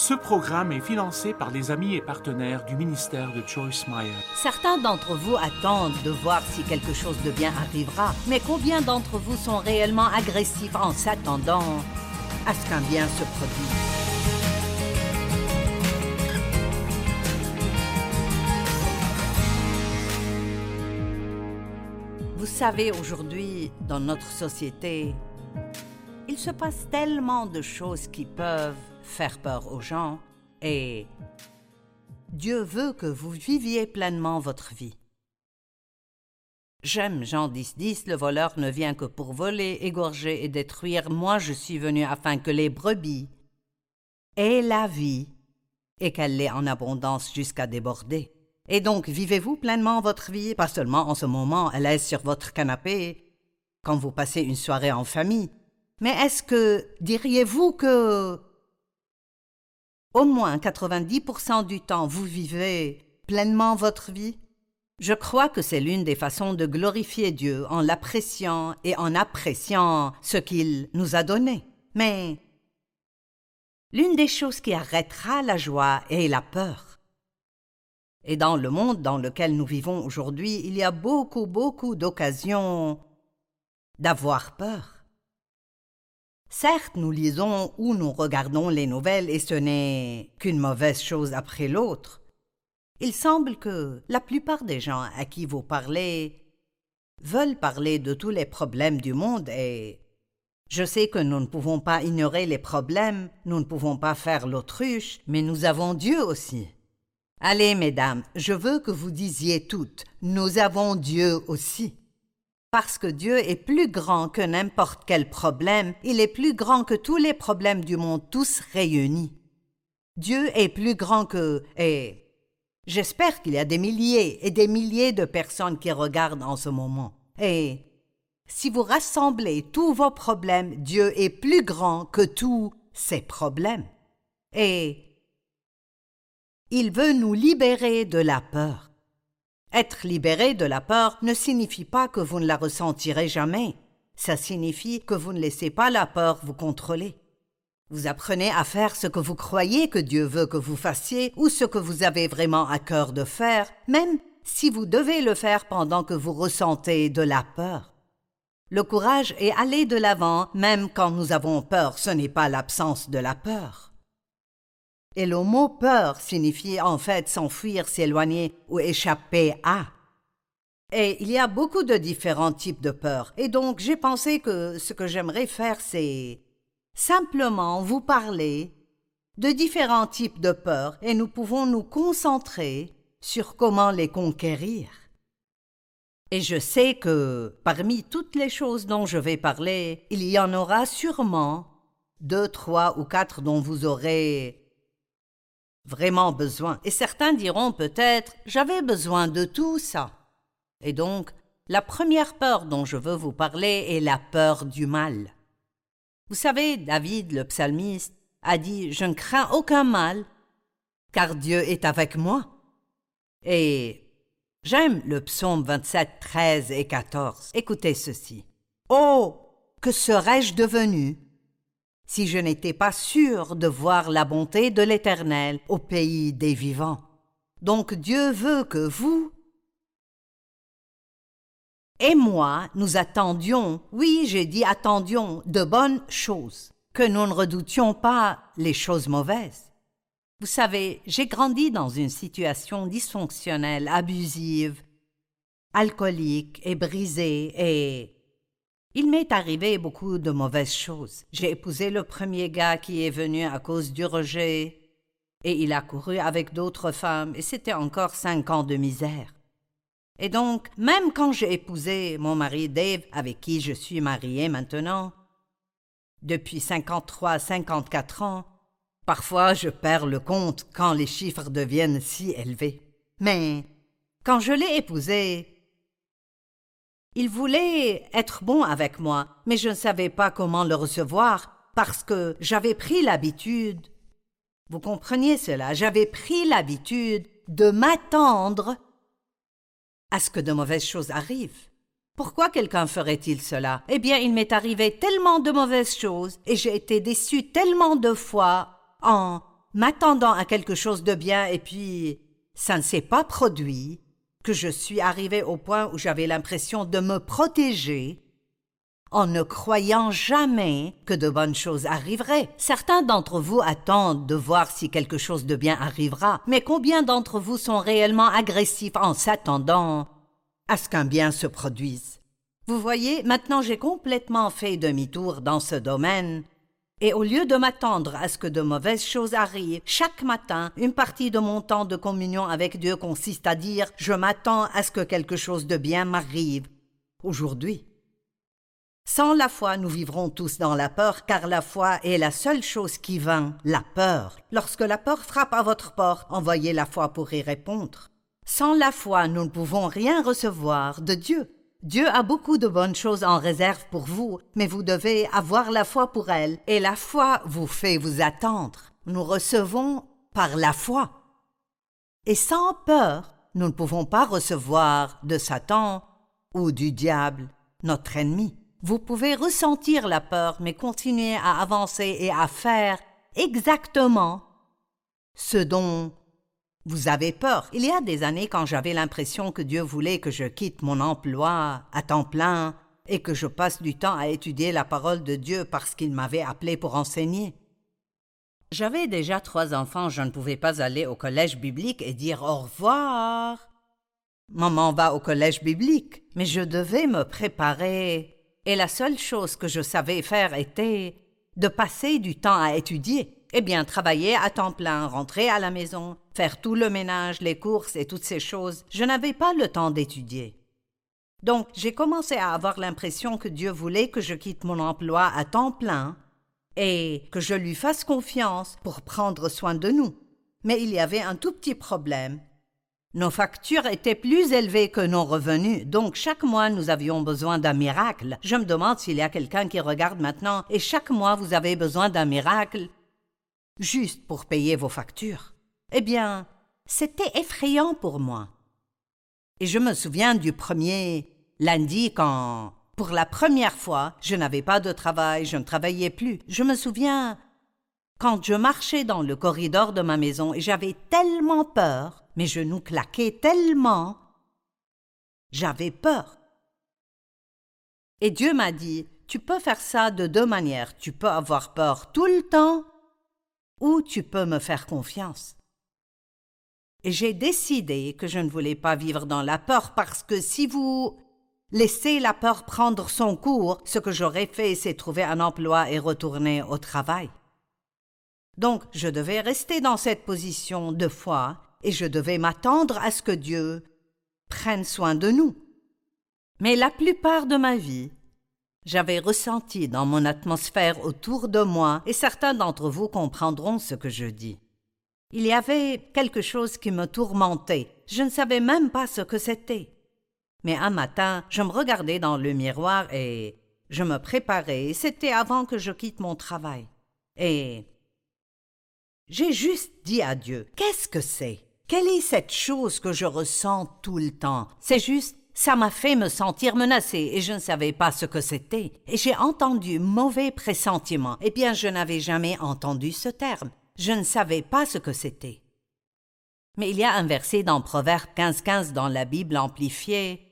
Ce programme est financé par les amis et partenaires du ministère de Joyce Meyer. Certains d'entre vous attendent de voir si quelque chose de bien arrivera, mais combien d'entre vous sont réellement agressifs en s'attendant à ce qu'un bien se produise? Vous savez, aujourd'hui, dans notre société, il se passe tellement de choses qui peuvent faire peur aux gens et Dieu veut que vous viviez pleinement votre vie. J'aime Jean 10, 10, le voleur ne vient que pour voler, égorger et détruire. Moi, je suis venu afin que les brebis aient la vie et qu'elle l'ait en abondance jusqu'à déborder. Et donc, vivez-vous pleinement votre vie, pas seulement en ce moment à l'aise sur votre canapé, quand vous passez une soirée en famille, mais est-ce que diriez-vous que au moins 90% du temps vous vivez pleinement votre vie Je crois que c'est l'une des façons de glorifier Dieu en l'appréciant et en appréciant ce qu'il nous a donné. Mais l'une des choses qui arrêtera la joie est la peur. Et dans le monde dans lequel nous vivons aujourd'hui, il y a beaucoup, beaucoup d'occasions d'avoir peur. Certes, nous lisons ou nous regardons les nouvelles et ce n'est qu'une mauvaise chose après l'autre. Il semble que la plupart des gens à qui vous parlez veulent parler de tous les problèmes du monde et je sais que nous ne pouvons pas ignorer les problèmes, nous ne pouvons pas faire l'autruche, mais nous avons Dieu aussi. Allez, mesdames, je veux que vous disiez toutes, nous avons Dieu aussi. Parce que Dieu est plus grand que n'importe quel problème, il est plus grand que tous les problèmes du monde, tous réunis. Dieu est plus grand que... et j'espère qu'il y a des milliers et des milliers de personnes qui regardent en ce moment. Et si vous rassemblez tous vos problèmes, Dieu est plus grand que tous ces problèmes. Et il veut nous libérer de la peur. Être libéré de la peur ne signifie pas que vous ne la ressentirez jamais. Ça signifie que vous ne laissez pas la peur vous contrôler. Vous apprenez à faire ce que vous croyez que Dieu veut que vous fassiez ou ce que vous avez vraiment à cœur de faire, même si vous devez le faire pendant que vous ressentez de la peur. Le courage est aller de l'avant même quand nous avons peur, ce n'est pas l'absence de la peur. Et le mot peur signifie en fait s'enfuir, s'éloigner ou échapper à. Et il y a beaucoup de différents types de peur. Et donc j'ai pensé que ce que j'aimerais faire, c'est simplement vous parler de différents types de peur et nous pouvons nous concentrer sur comment les conquérir. Et je sais que parmi toutes les choses dont je vais parler, il y en aura sûrement deux, trois ou quatre dont vous aurez vraiment besoin. Et certains diront peut-être J'avais besoin de tout ça. Et donc, la première peur dont je veux vous parler est la peur du mal. Vous savez, David, le psalmiste, a dit Je ne crains aucun mal, car Dieu est avec moi. Et j'aime le psaume 27, 13 et 14. Écoutez ceci. Oh, que serais-je devenu si je n'étais pas sûr de voir la bonté de l'Éternel au pays des vivants. Donc Dieu veut que vous et moi nous attendions, oui j'ai dit attendions, de bonnes choses, que nous ne redoutions pas les choses mauvaises. Vous savez, j'ai grandi dans une situation dysfonctionnelle, abusive, alcoolique et brisée, et il m'est arrivé beaucoup de mauvaises choses. J'ai épousé le premier gars qui est venu à cause du rejet, et il a couru avec d'autres femmes, et c'était encore cinq ans de misère. Et donc, même quand j'ai épousé mon mari Dave, avec qui je suis mariée maintenant, depuis cinquante-trois, cinquante-quatre ans, parfois je perds le compte quand les chiffres deviennent si élevés. Mais quand je l'ai épousé, il voulait être bon avec moi, mais je ne savais pas comment le recevoir parce que j'avais pris l'habitude. Vous compreniez cela, j'avais pris l'habitude de m'attendre à ce que de mauvaises choses arrivent. Pourquoi quelqu'un ferait-il cela? Eh bien, il m'est arrivé tellement de mauvaises choses et j'ai été déçu tellement de fois en m'attendant à quelque chose de bien et puis ça ne s'est pas produit, je suis arrivé au point où j'avais l'impression de me protéger en ne croyant jamais que de bonnes choses arriveraient. Certains d'entre vous attendent de voir si quelque chose de bien arrivera, mais combien d'entre vous sont réellement agressifs en s'attendant à ce qu'un bien se produise? Vous voyez, maintenant j'ai complètement fait demi-tour dans ce domaine, et au lieu de m'attendre à ce que de mauvaises choses arrivent, chaque matin, une partie de mon temps de communion avec Dieu consiste à dire Je m'attends à ce que quelque chose de bien m'arrive aujourd'hui. Sans la foi, nous vivrons tous dans la peur, car la foi est la seule chose qui vainc la peur. Lorsque la peur frappe à votre porte, envoyez la foi pour y répondre. Sans la foi, nous ne pouvons rien recevoir de Dieu. Dieu a beaucoup de bonnes choses en réserve pour vous, mais vous devez avoir la foi pour elles, et la foi vous fait vous attendre. Nous recevons par la foi. Et sans peur, nous ne pouvons pas recevoir de Satan ou du diable, notre ennemi. Vous pouvez ressentir la peur, mais continuer à avancer et à faire exactement ce dont vous avez peur. Il y a des années, quand j'avais l'impression que Dieu voulait que je quitte mon emploi à temps plein et que je passe du temps à étudier la parole de Dieu parce qu'il m'avait appelé pour enseigner. J'avais déjà trois enfants, je ne pouvais pas aller au collège biblique et dire au revoir. Maman va au collège biblique, mais je devais me préparer et la seule chose que je savais faire était de passer du temps à étudier. Eh bien, travailler à temps plein, rentrer à la maison, faire tout le ménage, les courses et toutes ces choses, je n'avais pas le temps d'étudier. Donc, j'ai commencé à avoir l'impression que Dieu voulait que je quitte mon emploi à temps plein et que je lui fasse confiance pour prendre soin de nous. Mais il y avait un tout petit problème. Nos factures étaient plus élevées que nos revenus, donc chaque mois nous avions besoin d'un miracle. Je me demande s'il y a quelqu'un qui regarde maintenant et chaque mois vous avez besoin d'un miracle juste pour payer vos factures. Eh bien, c'était effrayant pour moi. Et je me souviens du premier lundi quand, pour la première fois, je n'avais pas de travail, je ne travaillais plus. Je me souviens quand je marchais dans le corridor de ma maison et j'avais tellement peur mes genoux claquaient tellement. J'avais peur. Et Dieu m'a dit, tu peux faire ça de deux manières. Tu peux avoir peur tout le temps ou tu peux me faire confiance. J'ai décidé que je ne voulais pas vivre dans la peur parce que si vous laissez la peur prendre son cours, ce que j'aurais fait, c'est trouver un emploi et retourner au travail. Donc je devais rester dans cette position de foi et je devais m'attendre à ce que Dieu prenne soin de nous. Mais la plupart de ma vie, j'avais ressenti dans mon atmosphère autour de moi, et certains d'entre vous comprendront ce que je dis. Il y avait quelque chose qui me tourmentait, je ne savais même pas ce que c'était. Mais un matin, je me regardais dans le miroir et je me préparais, c'était avant que je quitte mon travail. Et j'ai juste dit à Dieu, qu'est-ce que c'est? Quelle est cette chose que je ressens tout le temps? C'est juste, ça m'a fait me sentir menacée et je ne savais pas ce que c'était. Et j'ai entendu mauvais pressentiment. Eh bien, je n'avais jamais entendu ce terme. Je ne savais pas ce que c'était. Mais il y a un verset dans Proverbe 15-15 dans la Bible amplifiée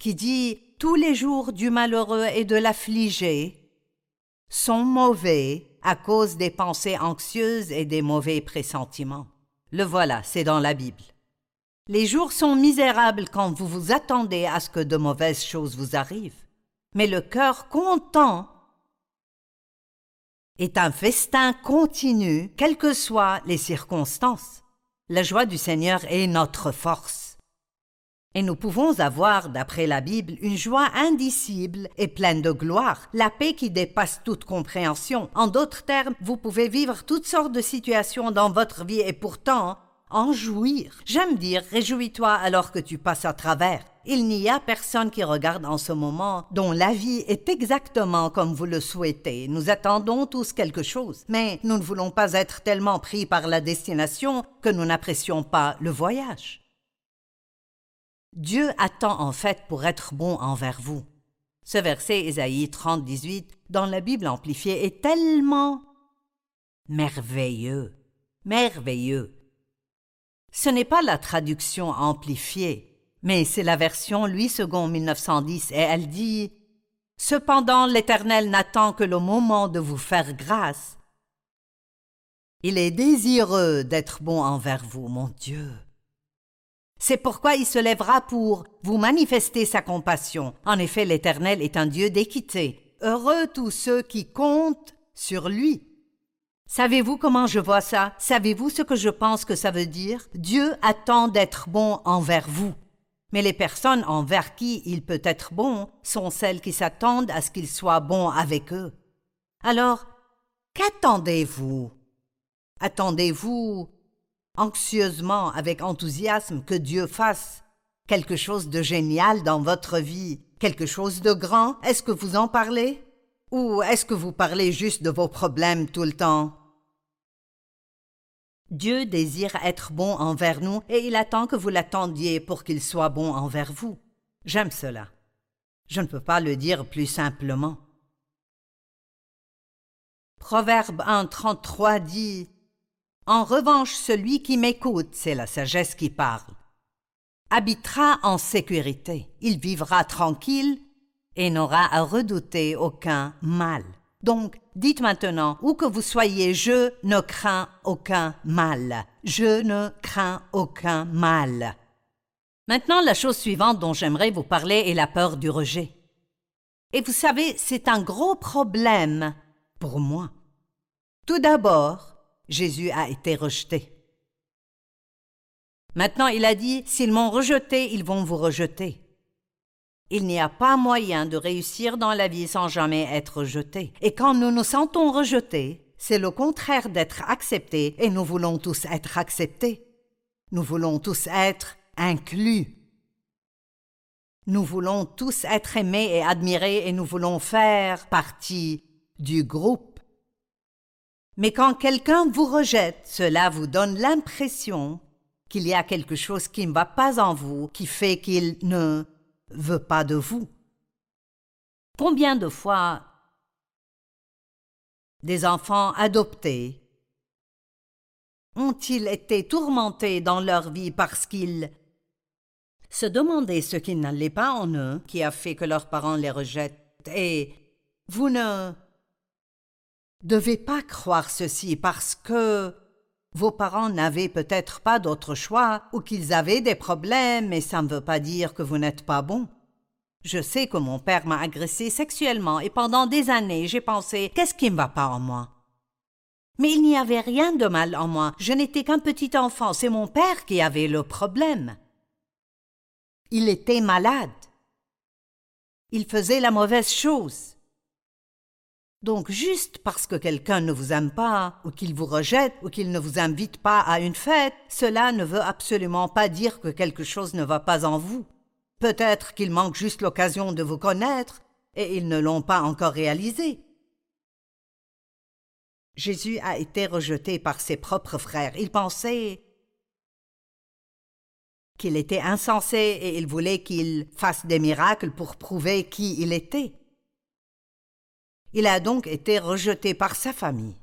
qui dit Tous les jours du malheureux et de l'affligé sont mauvais à cause des pensées anxieuses et des mauvais pressentiments. Le voilà, c'est dans la Bible. Les jours sont misérables quand vous vous attendez à ce que de mauvaises choses vous arrivent. Mais le cœur content est un festin continu, quelles que soient les circonstances. La joie du Seigneur est notre force. Et nous pouvons avoir, d'après la Bible, une joie indicible et pleine de gloire, la paix qui dépasse toute compréhension. En d'autres termes, vous pouvez vivre toutes sortes de situations dans votre vie et pourtant en jouir. J'aime dire réjouis-toi alors que tu passes à travers. Il n'y a personne qui regarde en ce moment dont la vie est exactement comme vous le souhaitez. Nous attendons tous quelque chose, mais nous ne voulons pas être tellement pris par la destination que nous n'apprécions pas le voyage. Dieu attend en fait pour être bon envers vous. Ce verset Ésaïe 30, 18 dans la Bible amplifiée est tellement merveilleux. merveilleux. Ce n'est pas la traduction amplifiée, mais c'est la version Louis II 1910 et elle dit Cependant l'Éternel n'attend que le moment de vous faire grâce. Il est désireux d'être bon envers vous, mon Dieu. C'est pourquoi il se lèvera pour vous manifester sa compassion. En effet, l'Éternel est un Dieu d'équité. Heureux tous ceux qui comptent sur lui. Savez-vous comment je vois ça? Savez-vous ce que je pense que ça veut dire? Dieu attend d'être bon envers vous. Mais les personnes envers qui il peut être bon sont celles qui s'attendent à ce qu'il soit bon avec eux. Alors, qu'attendez-vous? Attendez-vous anxieusement, avec enthousiasme, que Dieu fasse quelque chose de génial dans votre vie, quelque chose de grand? Est-ce que vous en parlez? Ou est-ce que vous parlez juste de vos problèmes tout le temps? Dieu désire être bon envers nous et il attend que vous l'attendiez pour qu'il soit bon envers vous. J'aime cela. Je ne peux pas le dire plus simplement. Proverbe 1.33 dit En revanche, celui qui m'écoute, c'est la sagesse qui parle, habitera en sécurité, il vivra tranquille et n'aura à redouter aucun mal. Donc, dites maintenant, où que vous soyez, je ne crains aucun mal. Je ne crains aucun mal. Maintenant, la chose suivante dont j'aimerais vous parler est la peur du rejet. Et vous savez, c'est un gros problème pour moi. Tout d'abord, Jésus a été rejeté. Maintenant, il a dit, s'ils m'ont rejeté, ils vont vous rejeter. Il n'y a pas moyen de réussir dans la vie sans jamais être rejeté. Et quand nous nous sentons rejetés, c'est le contraire d'être acceptés et nous voulons tous être acceptés. Nous voulons tous être inclus. Nous voulons tous être aimés et admirés et nous voulons faire partie du groupe. Mais quand quelqu'un vous rejette, cela vous donne l'impression qu'il y a quelque chose qui ne va pas en vous, qui fait qu'il ne veut pas de vous. Combien de fois des enfants adoptés ont-ils été tourmentés dans leur vie parce qu'ils se demandaient ce qui n'allait pas en eux, qui a fait que leurs parents les rejettent, et vous ne devez pas croire ceci parce que vos parents n'avaient peut-être pas d'autre choix ou qu'ils avaient des problèmes, mais ça ne veut pas dire que vous n'êtes pas bon. Je sais que mon père m'a agressé sexuellement et pendant des années j'ai pensé qu'est-ce qui ne va pas en moi? Mais il n'y avait rien de mal en moi, je n'étais qu'un petit enfant, c'est mon père qui avait le problème. Il était malade. Il faisait la mauvaise chose. Donc juste parce que quelqu'un ne vous aime pas, ou qu'il vous rejette, ou qu'il ne vous invite pas à une fête, cela ne veut absolument pas dire que quelque chose ne va pas en vous. Peut-être qu'il manque juste l'occasion de vous connaître, et ils ne l'ont pas encore réalisé. Jésus a été rejeté par ses propres frères. Ils pensaient qu'il était insensé et ils voulaient qu'il fasse des miracles pour prouver qui il était. Il a donc été rejeté par sa famille.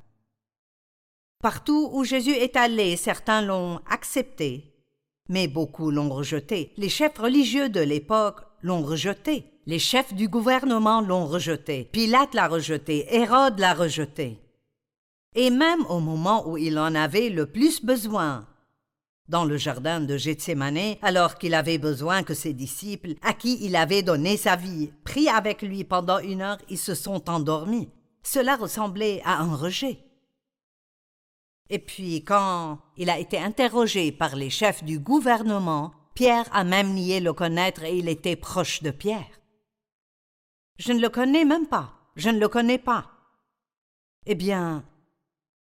Partout où Jésus est allé, certains l'ont accepté, mais beaucoup l'ont rejeté. Les chefs religieux de l'époque l'ont rejeté. Les chefs du gouvernement l'ont rejeté. Pilate l'a rejeté. Hérode l'a rejeté. Et même au moment où il en avait le plus besoin, dans le jardin de Gethsemane, alors qu'il avait besoin que ses disciples, à qui il avait donné sa vie, pris avec lui pendant une heure, ils se sont endormis. Cela ressemblait à un rejet. Et puis, quand il a été interrogé par les chefs du gouvernement, Pierre a même nié le connaître et il était proche de Pierre. Je ne le connais même pas, je ne le connais pas. Eh bien,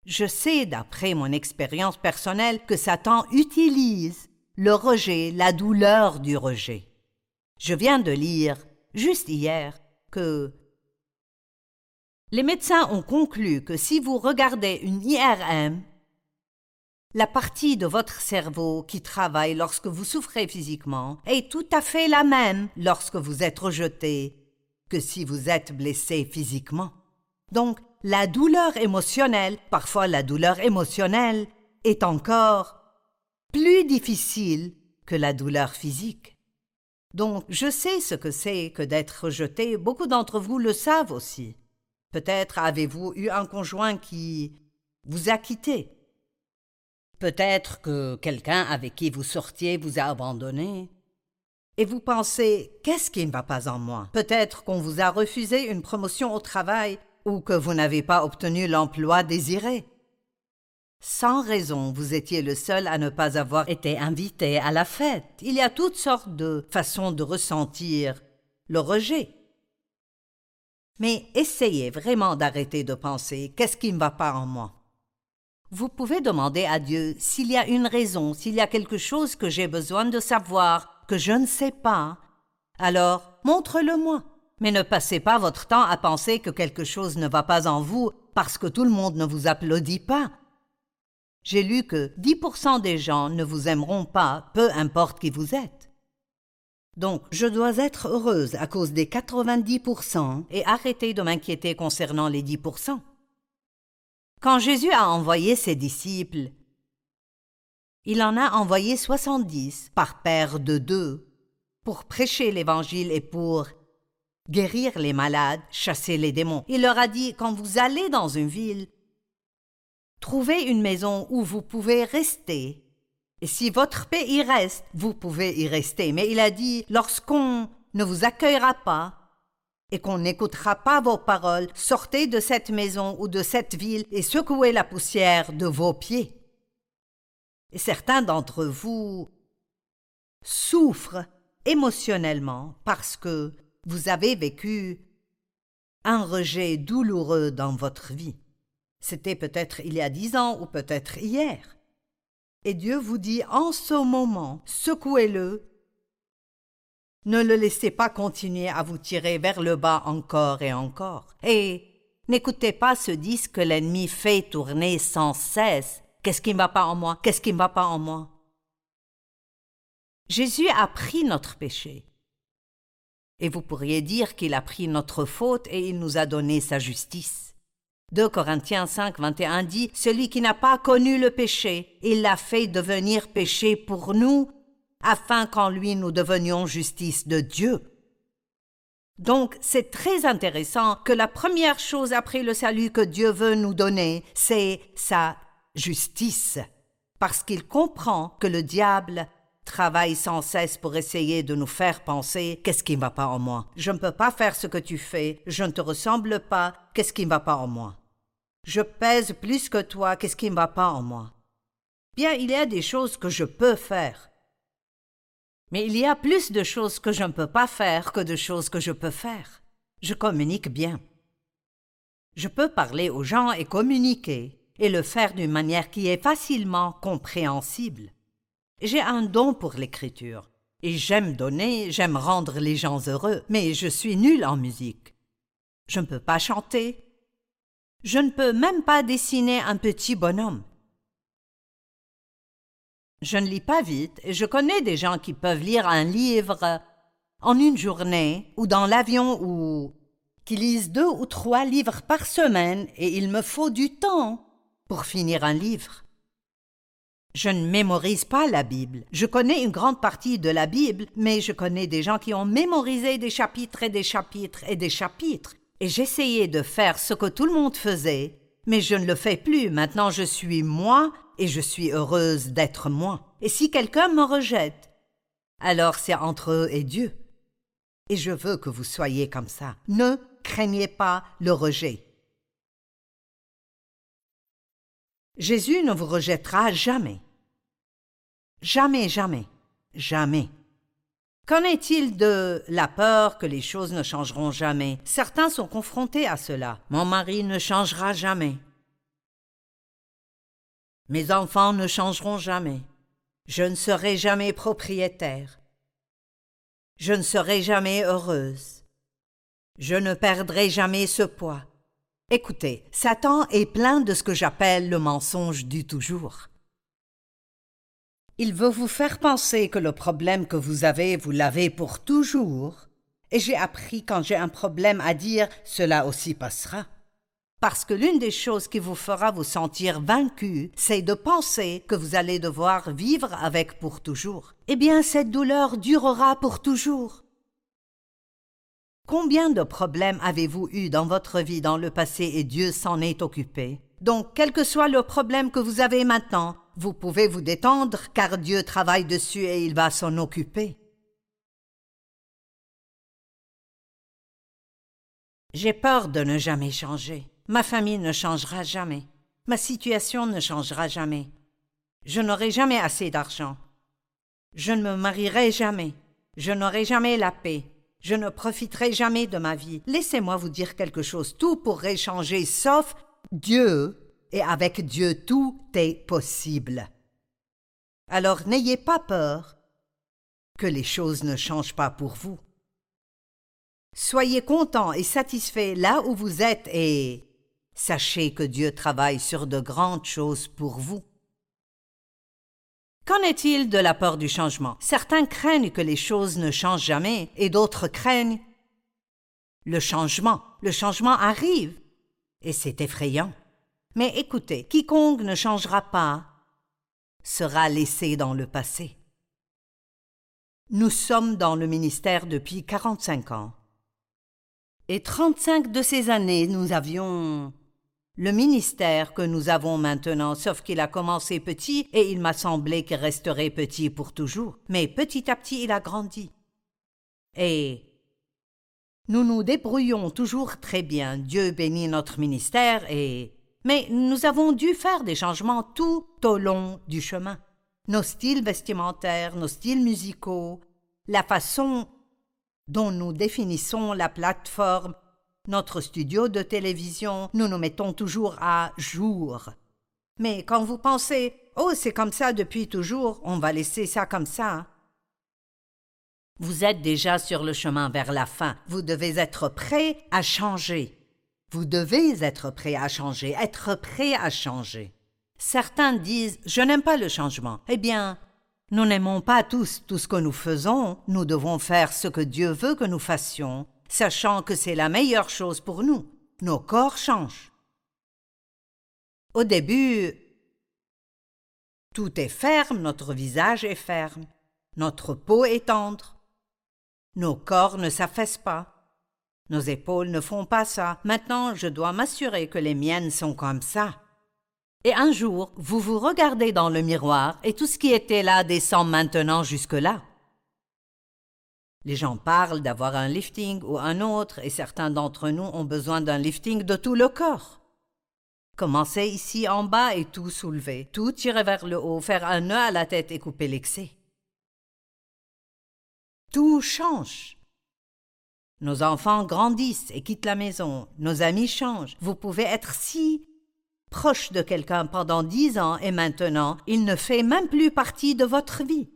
je sais, d'après mon expérience personnelle, que Satan utilise le rejet, la douleur du rejet. Je viens de lire, juste hier, que les médecins ont conclu que si vous regardez une IRM, la partie de votre cerveau qui travaille lorsque vous souffrez physiquement est tout à fait la même lorsque vous êtes rejeté que si vous êtes blessé physiquement. Donc, la douleur émotionnelle, parfois la douleur émotionnelle, est encore plus difficile que la douleur physique. Donc je sais ce que c'est que d'être rejeté, beaucoup d'entre vous le savent aussi. Peut-être avez-vous eu un conjoint qui vous a quitté. Peut-être que quelqu'un avec qui vous sortiez vous a abandonné. Et vous pensez Qu'est-ce qui ne va pas en moi? Peut-être qu'on vous a refusé une promotion au travail ou que vous n'avez pas obtenu l'emploi désiré. Sans raison, vous étiez le seul à ne pas avoir été invité à la fête. Il y a toutes sortes de façons de ressentir le rejet. Mais essayez vraiment d'arrêter de penser qu'est-ce qui ne va pas en moi? Vous pouvez demander à Dieu s'il y a une raison, s'il y a quelque chose que j'ai besoin de savoir, que je ne sais pas. Alors, montre-le-moi. Mais ne passez pas votre temps à penser que quelque chose ne va pas en vous parce que tout le monde ne vous applaudit pas. J'ai lu que 10% des gens ne vous aimeront pas, peu importe qui vous êtes. Donc, je dois être heureuse à cause des 90% et arrêter de m'inquiéter concernant les 10%. Quand Jésus a envoyé ses disciples, il en a envoyé 70 par paire de deux pour prêcher l'Évangile et pour guérir les malades, chasser les démons. Il leur a dit, quand vous allez dans une ville, trouvez une maison où vous pouvez rester. Et si votre paix y reste, vous pouvez y rester. Mais il a dit, lorsqu'on ne vous accueillera pas, et qu'on n'écoutera pas vos paroles, sortez de cette maison ou de cette ville et secouez la poussière de vos pieds. Et certains d'entre vous souffrent émotionnellement parce que vous avez vécu un rejet douloureux dans votre vie. C'était peut-être il y a dix ans ou peut-être hier. Et Dieu vous dit en ce moment, secouez-le. Ne le laissez pas continuer à vous tirer vers le bas encore et encore. Et n'écoutez pas ce disque que l'ennemi fait tourner sans cesse. Qu'est-ce qui ne va pas en moi? Qu'est-ce qui ne va pas en moi? Jésus a pris notre péché. Et vous pourriez dire qu'il a pris notre faute et il nous a donné sa justice. 2 Corinthiens 5, 21 dit Celui qui n'a pas connu le péché, il l'a fait devenir péché pour nous, afin qu'en lui nous devenions justice de Dieu. Donc c'est très intéressant que la première chose après le salut que Dieu veut nous donner, c'est sa justice, parce qu'il comprend que le diable travaille sans cesse pour essayer de nous faire penser qu'est-ce qui ne va pas en moi? Je ne peux pas faire ce que tu fais, je ne te ressemble pas, qu'est-ce qui ne va pas en moi? Je pèse plus que toi, qu'est-ce qui ne va pas en moi? Bien, il y a des choses que je peux faire. Mais il y a plus de choses que je ne peux pas faire que de choses que je peux faire. Je communique bien. Je peux parler aux gens et communiquer, et le faire d'une manière qui est facilement compréhensible. J'ai un don pour l'écriture. Et j'aime donner, j'aime rendre les gens heureux, mais je suis nulle en musique. Je ne peux pas chanter. Je ne peux même pas dessiner un petit bonhomme. Je ne lis pas vite et je connais des gens qui peuvent lire un livre en une journée ou dans l'avion ou qui lisent deux ou trois livres par semaine et il me faut du temps pour finir un livre. Je ne mémorise pas la Bible. Je connais une grande partie de la Bible, mais je connais des gens qui ont mémorisé des chapitres et des chapitres et des chapitres. Et j'essayais de faire ce que tout le monde faisait, mais je ne le fais plus. Maintenant je suis moi et je suis heureuse d'être moi. Et si quelqu'un me rejette, alors c'est entre eux et Dieu. Et je veux que vous soyez comme ça. Ne craignez pas le rejet. Jésus ne vous rejettera jamais. Jamais, jamais, jamais. Qu'en est-il de la peur que les choses ne changeront jamais? Certains sont confrontés à cela. Mon mari ne changera jamais. Mes enfants ne changeront jamais. Je ne serai jamais propriétaire. Je ne serai jamais heureuse. Je ne perdrai jamais ce poids. Écoutez, Satan est plein de ce que j'appelle le mensonge du toujours. Il veut vous faire penser que le problème que vous avez, vous l'avez pour toujours. Et j'ai appris quand j'ai un problème à dire, cela aussi passera. Parce que l'une des choses qui vous fera vous sentir vaincu, c'est de penser que vous allez devoir vivre avec pour toujours. Eh bien, cette douleur durera pour toujours. Combien de problèmes avez-vous eu dans votre vie dans le passé et Dieu s'en est occupé? Donc, quel que soit le problème que vous avez maintenant, vous pouvez vous détendre car Dieu travaille dessus et il va s'en occuper. J'ai peur de ne jamais changer. Ma famille ne changera jamais. Ma situation ne changera jamais. Je n'aurai jamais assez d'argent. Je ne me marierai jamais. Je n'aurai jamais la paix. Je ne profiterai jamais de ma vie. Laissez-moi vous dire quelque chose. Tout pourrait changer sauf Dieu. Et avec Dieu, tout est possible. Alors n'ayez pas peur que les choses ne changent pas pour vous. Soyez content et satisfait là où vous êtes et Sachez que Dieu travaille sur de grandes choses pour vous. Qu'en est-il de la peur du changement? Certains craignent que les choses ne changent jamais et d'autres craignent le changement. Le changement arrive et c'est effrayant. Mais écoutez, quiconque ne changera pas sera laissé dans le passé. Nous sommes dans le ministère depuis quarante-cinq ans. Et trente-cinq de ces années, nous avions le ministère que nous avons maintenant, sauf qu'il a commencé petit et il m'a semblé qu'il resterait petit pour toujours. Mais petit à petit, il a grandi. Et nous nous débrouillons toujours très bien. Dieu bénit notre ministère et. Mais nous avons dû faire des changements tout au long du chemin. Nos styles vestimentaires, nos styles musicaux, la façon dont nous définissons la plateforme, notre studio de télévision, nous nous mettons toujours à jour. Mais quand vous pensez Oh, c'est comme ça depuis toujours, on va laisser ça comme ça. Vous êtes déjà sur le chemin vers la fin. Vous devez être prêt à changer. Vous devez être prêt à changer, être prêt à changer. Certains disent Je n'aime pas le changement. Eh bien, nous n'aimons pas tous tout ce que nous faisons, nous devons faire ce que Dieu veut que nous fassions sachant que c'est la meilleure chose pour nous. Nos corps changent. Au début, tout est ferme, notre visage est ferme, notre peau est tendre, nos corps ne s'affaissent pas, nos épaules ne font pas ça. Maintenant, je dois m'assurer que les miennes sont comme ça. Et un jour, vous vous regardez dans le miroir et tout ce qui était là descend maintenant jusque-là. Les gens parlent d'avoir un lifting ou un autre, et certains d'entre nous ont besoin d'un lifting de tout le corps. Commencez ici en bas et tout soulever, tout tirer vers le haut, faire un nœud à la tête et couper l'excès. Tout change. Nos enfants grandissent et quittent la maison, nos amis changent. Vous pouvez être si proche de quelqu'un pendant dix ans et maintenant il ne fait même plus partie de votre vie.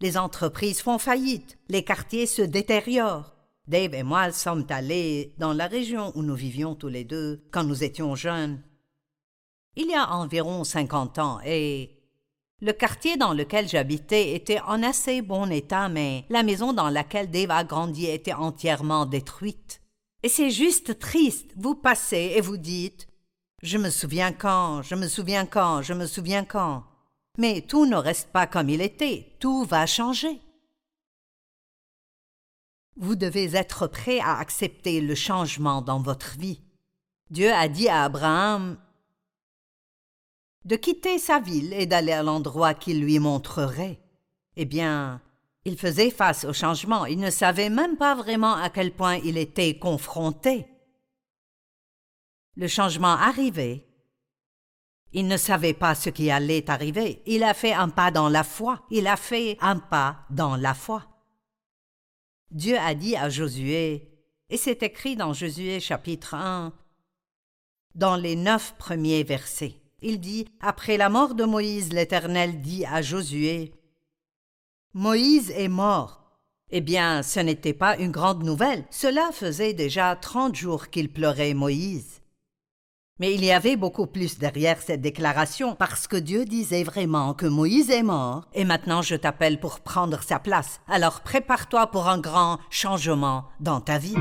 Les entreprises font faillite, les quartiers se détériorent. Dave et moi sommes allés dans la région où nous vivions tous les deux quand nous étions jeunes. Il y a environ cinquante ans, et le quartier dans lequel j'habitais était en assez bon état, mais la maison dans laquelle Dave a grandi était entièrement détruite. Et c'est juste triste. Vous passez et vous dites Je me souviens quand, je me souviens quand, je me souviens quand. Mais tout ne reste pas comme il était, tout va changer. Vous devez être prêt à accepter le changement dans votre vie. Dieu a dit à Abraham de quitter sa ville et d'aller à l'endroit qu'il lui montrerait. Eh bien, il faisait face au changement, il ne savait même pas vraiment à quel point il était confronté. Le changement arrivait, il ne savait pas ce qui allait arriver. Il a fait un pas dans la foi. Il a fait un pas dans la foi. Dieu a dit à Josué, et c'est écrit dans Josué chapitre 1, dans les neuf premiers versets. Il dit, Après la mort de Moïse, l'Éternel dit à Josué, Moïse est mort. Eh bien, ce n'était pas une grande nouvelle. Cela faisait déjà trente jours qu'il pleurait Moïse. Mais il y avait beaucoup plus derrière cette déclaration, parce que Dieu disait vraiment que Moïse est mort, et maintenant je t'appelle pour prendre sa place. Alors prépare-toi pour un grand changement dans ta vie.